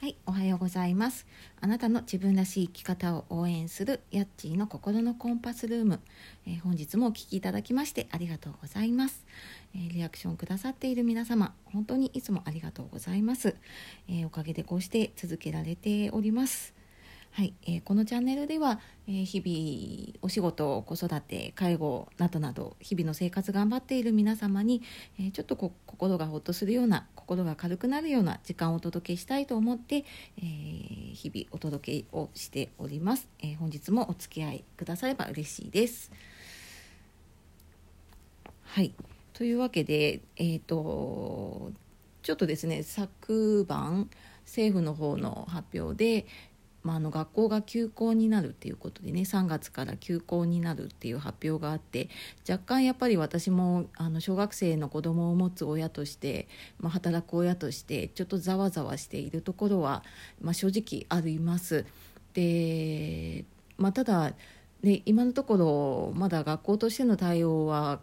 はい、おはようございます。あなたの自分らしい生き方を応援するヤッチーの心のコンパスルーム、えー本日もお聞きいただきましてありがとうございます、えーリアクションくださっている皆様、本当にいつもありがとうございます。えーおかげでこうして続けられております。はい、えーこのチャンネルでは、えー日々お仕事子育て介護などなど日々の生活頑張っている皆様に、えーちょっと心がほっとするような心が軽くなるような時間をお届けしたいと思って、えー日々お届けをしております、えー本日もお付き合いくだされば嬉しいです。はい。というわけでえっ、とちょっとですね昨晩政府の方の発表で、まあ、あの学校が休校になるっていうことでね3月から休校になるっていう発表があって若干やっぱり私もあの小学生の子供を持つ親として、まあ、働く親としてちょっとざわざわしているところは、まあ、正直あります。で、まあ、ただ、ね、今のところまだ学校としての対応は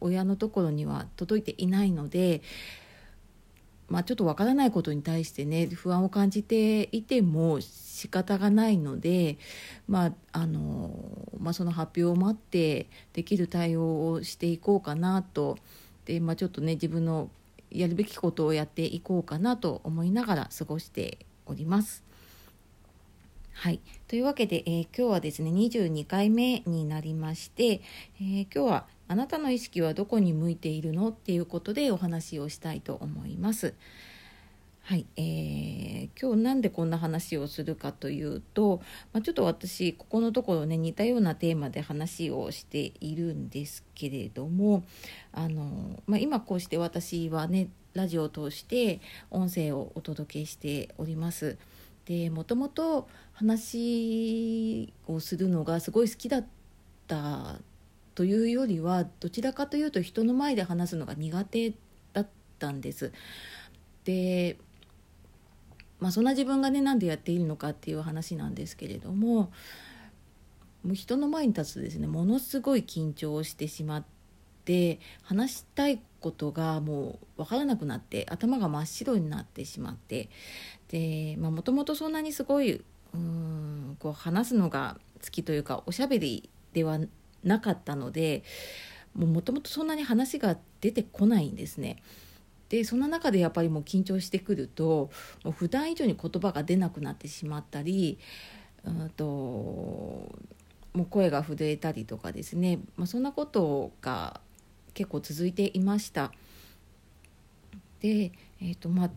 親のところには届いていないので、まあ、ちょっとわからないことに対してね不安を感じていても仕方がないので、まああのまあ、その発表を待ってできる対応をしていこうかなとで、まあ、ちょっとね自分のやるべきことをやっていこうかなと思いながら過ごしております。はい、というわけで、えー今日はですね22回目になりまして、えー今日は「あなたの意識はどこに向いているの?」っていうことでお話をしたいと思います。はい、えー今日なんでこんな話をするかというと、まあ、ちょっと私ここのところね似たようなテーマで話をしているんですけれどもあの、まあ、今こうして私はねラジオを通して音声をお届けしております。でもともと話をするのがすごい好きだったというよりはどちらかというと人の前で話すのが苦手だったんです。でまあそんな自分がねなんでやっているのかっていう話なんですけれどももう人の前に立つとですねものすごい緊張をしてしまって話したいことがもう分からなくなって頭が真っ白になってしまってでもともとそんなにすごいうんこう話すのが好きというかおしゃべりではなかったのでもともとそんなに話が出てこないんですね。でそんな中でやっぱりもう緊張してくるともう普段以上に言葉が出なくなってしまったりうんともう声が震えたりとかですね、まあ、そんなことが結構続いていました。で、えーとまあ、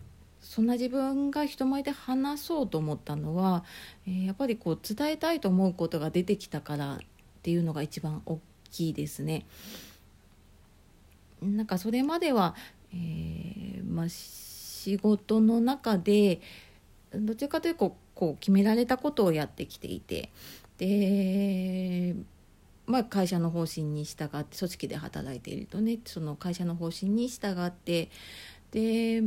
そんな自分が人前で話そうと思ったのは、えーやっぱりこう伝えたいと思うことが出てきたからっていうのが一番大きいですね。なんかそれまでは、えーまあ、仕事の中でどちらかというとこう決められたことをやってきていてで、まあ、会社の方針に従って組織で働いているとねその会社の方針に従ってで、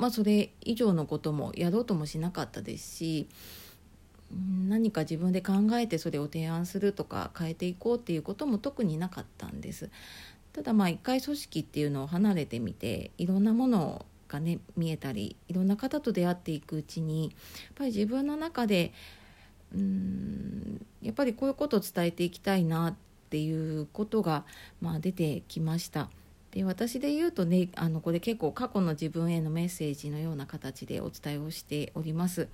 まあ、それ以上のこともやろうともしなかったですしうん何か自分で考えてそれを提案するとか変えていこうっていうことも特になかったんです。ただまあ一回組織っていうのを離れてみていろんなものがね見えたりいろんな方と出会っていくうちにやっぱり自分の中でうーんやっぱりこういうことを伝えていきたいなっていうことが、まあ、出てきました。で私で言うとねあのこれ結構過去の自分へのメッセージのような形でお伝えをしております。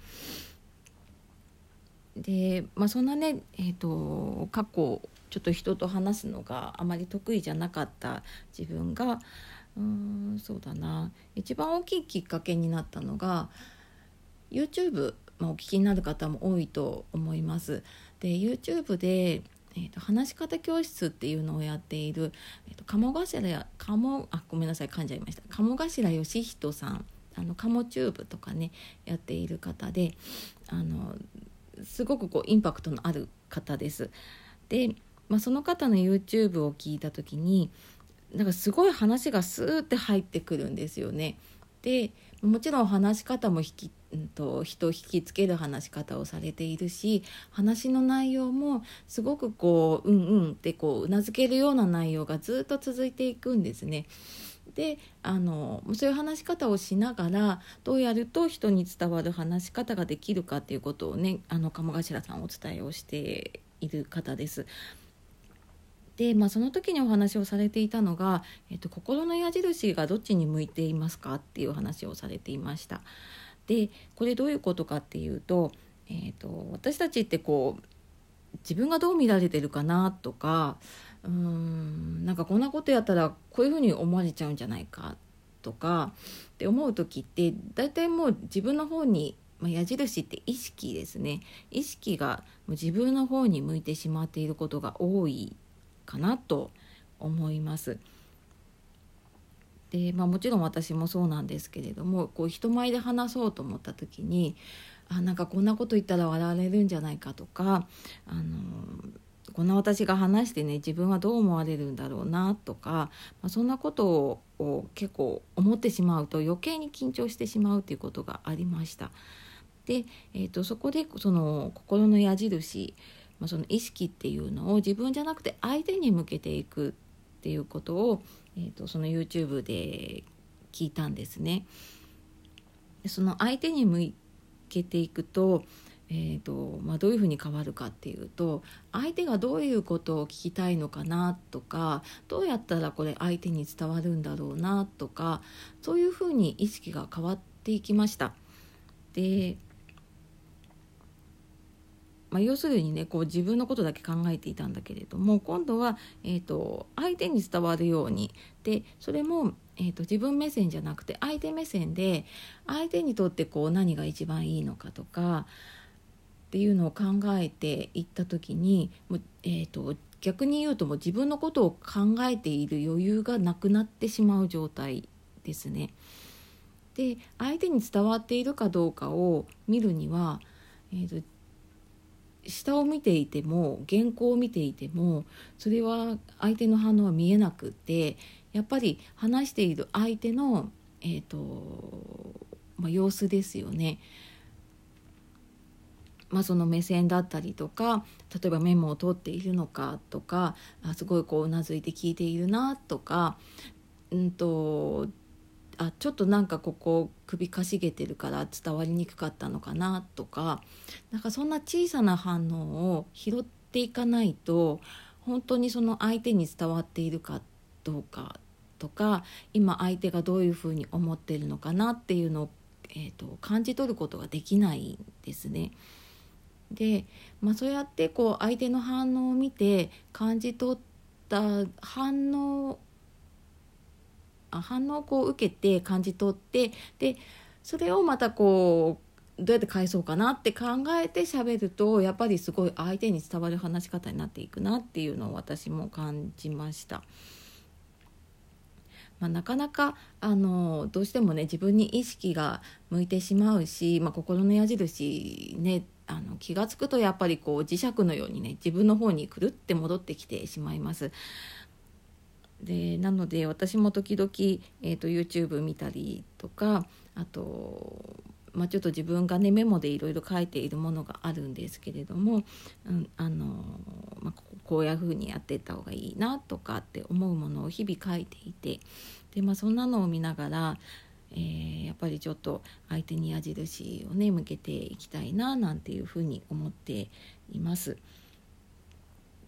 で、まあ、そんなね、えー、と過去ちょっと人と話すのがあまり得意じゃなかった自分がうーんそうだな一番大きいきっかけになったのが YouTube、まあ、お聞きになる方も多いと思います。で YouTube でえー、と話し方教室っていうのをやっている、えー、と鴨頭や鴨あごめんなさい噛んじゃいました鴨頭義人さんあの鴨チューブとかねやっている方であのすごくこうインパクトのある方です。で、まあ、その方の YouTube を聞いた時になんかすごい話がスーって入ってくるんですよね。でもちろん話し方も引き、ん、と人を引きつける話し方をされているし話の内容もすごくこううんうんってこううなずけるような内容がずっと続いていくんですね。であのそういう話し方をしながらどうやると人に伝わる話し方ができるかっていうことをねあの鴨頭さんお伝えをしている方です。で、まあ、その時にお話をされていたのが、えっと、心の矢印がどっちに向いていますかっていう話をされていました。でこれどういうことかっていうと,、えーと、私たちってこう自分がどう見られてるかなとかうーんなんかこんなことやったらこういうふうに思われちゃうんじゃないかとかって思う時って大体もう自分の方に、まあ、矢印って意識ですね意識がもう自分の方に向いてしまっていることが多いかなと思います。で、まあ、もちろん私もそうなんですけれどもこう人前で話そうと思った時にあなんかこんなこと言ったら笑われるんじゃないかとかあのこんな私が話してね自分はどう思われるんだろうなとか、まあ、そんなことを結構思ってしまうと余計に緊張してしまうということがありました。で、えーと、そこでその心の矢印、まあ、その意識っていうのを自分じゃなくて相手に向けていくていうことを、えーと、その YouTube で聞いたんですね。その相手に向けていくと,、えーとまあ、どういうふうに変わるかっていうと相手がどういうことを聞きたいのかなとかどうやったらこれ相手に伝わるんだろうなとかそういうふうに意識が変わっていきました。でまあ、要するにねこう自分のことだけ考えていたんだけれども今度は、えーと、相手に伝わるようにでそれも、えーと、自分目線じゃなくて相手目線で相手にとってこう何が一番いいのかとかっていうのを考えていった時にもう、えーと逆に言うともう自分のことを考えている余裕がなくなってしまう状態ですね。で相手に伝わっているかどうかを見るには、えーと下を見ていても原稿を見ていてもそれは相手の反応は見えなくてやっぱり話している相手の、えーとまあ、様子ですよね。まあ、その目線だったりとか例えばメモを取っているのかとかあすごいこううなずいて聞いているなとか、うんとあちょっとなんかここ首かしげてるから伝わりにくかったのかなとかなんかそんな小さな反応を拾っていかないと本当にその相手に伝わっているかどうかとか今相手がどういうふうに思ってるのかなっていうのを、えーと、感じ取ることができないんですね。で、まあ、そうやってこう相手の反応を見て感じ取った反応反応をこう受けて感じ取ってでそれをまたこうどうやって返そうかなって考えて喋るとやっぱりすごい相手に伝わる話し方になっていくなっていうのを私も感じました。まあ、なかなかあのどうしてもね自分に意識が向いてしまうし、まあ、心の矢印ねあの気が付くとやっぱりこう磁石のようにね自分の方にくるって戻ってきてしまいます。でなので私も時々、えーと、YouTube 見たりとかあと、まあ、ちょっと自分がねメモでいろいろ書いているものがあるんですけれども、うんあのまあ、こういうふうにやっていった方がいいなとかって思うものを日々書いていてで、まあ、そんなのを見ながらえー、やっぱりちょっと相手に矢印をね向けていきたいななんていうふうに思っています。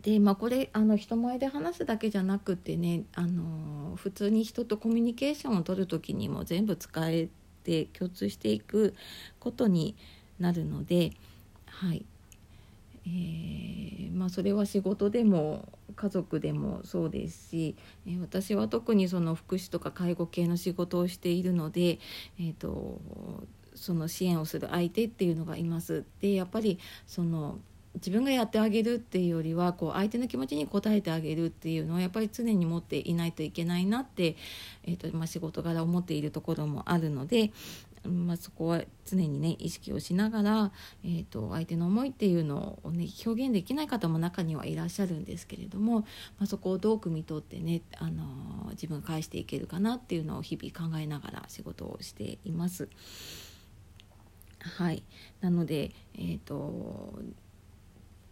でまあ、これあの人前で話すだけじゃなくてねあの普通に人とコミュニケーションを取る時にも全部使えて共通していくことになるので、はいえー、まあ、それは仕事でも家族でもそうですし、えー、私は特にその福祉とか介護系の仕事をしているので、えーとその支援をする相手っていうのがいます。でやっぱりその自分がやってあげるっていうよりはこう相手の気持ちに応えてあげるっていうのはやっぱり常に持っていないといけないなって、えーとまあ、仕事柄思っているところもあるので、まあ、そこは常にね意識をしながら、えーと、相手の思いっていうのを、ね、表現できない方も中にはいらっしゃるんですけれども、まあ、そこをどう汲み取ってね、あのー、自分返していけるかなっていうのを日々考えながら仕事をしています。はい、なので、えーと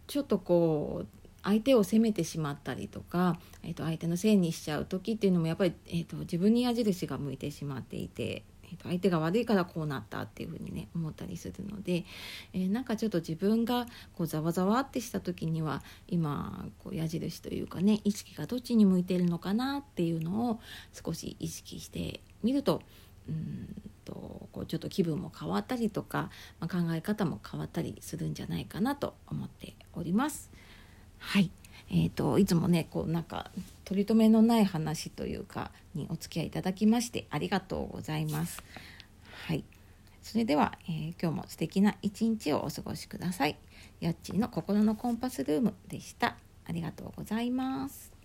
ちょっとこう相手を責めてしまったりとか、えー、と相手のせいにしちゃう時っていうのもやっぱり、えー、と自分に矢印が向いてしまっていて、えー、と相手が悪いからこうなったっていうふうにね思ったりするので、えー、なんかちょっと自分がこうざわざわってした時には今こう矢印というかね意識がどっちに向いてるのかなっていうのを少し意識してみるとうんとこうちょっと気分も変わったりとか、まあ、考え方も変わったりするんじゃないかなと思っております。はい、えーと、いつもねこうなんか取り留めのない話というかにお付き合いいただきましてありがとうございます。はい、それでは、えー、今日も素敵な一日をお過ごしください。やっちーの心のコンパスルームでした。ありがとうございます。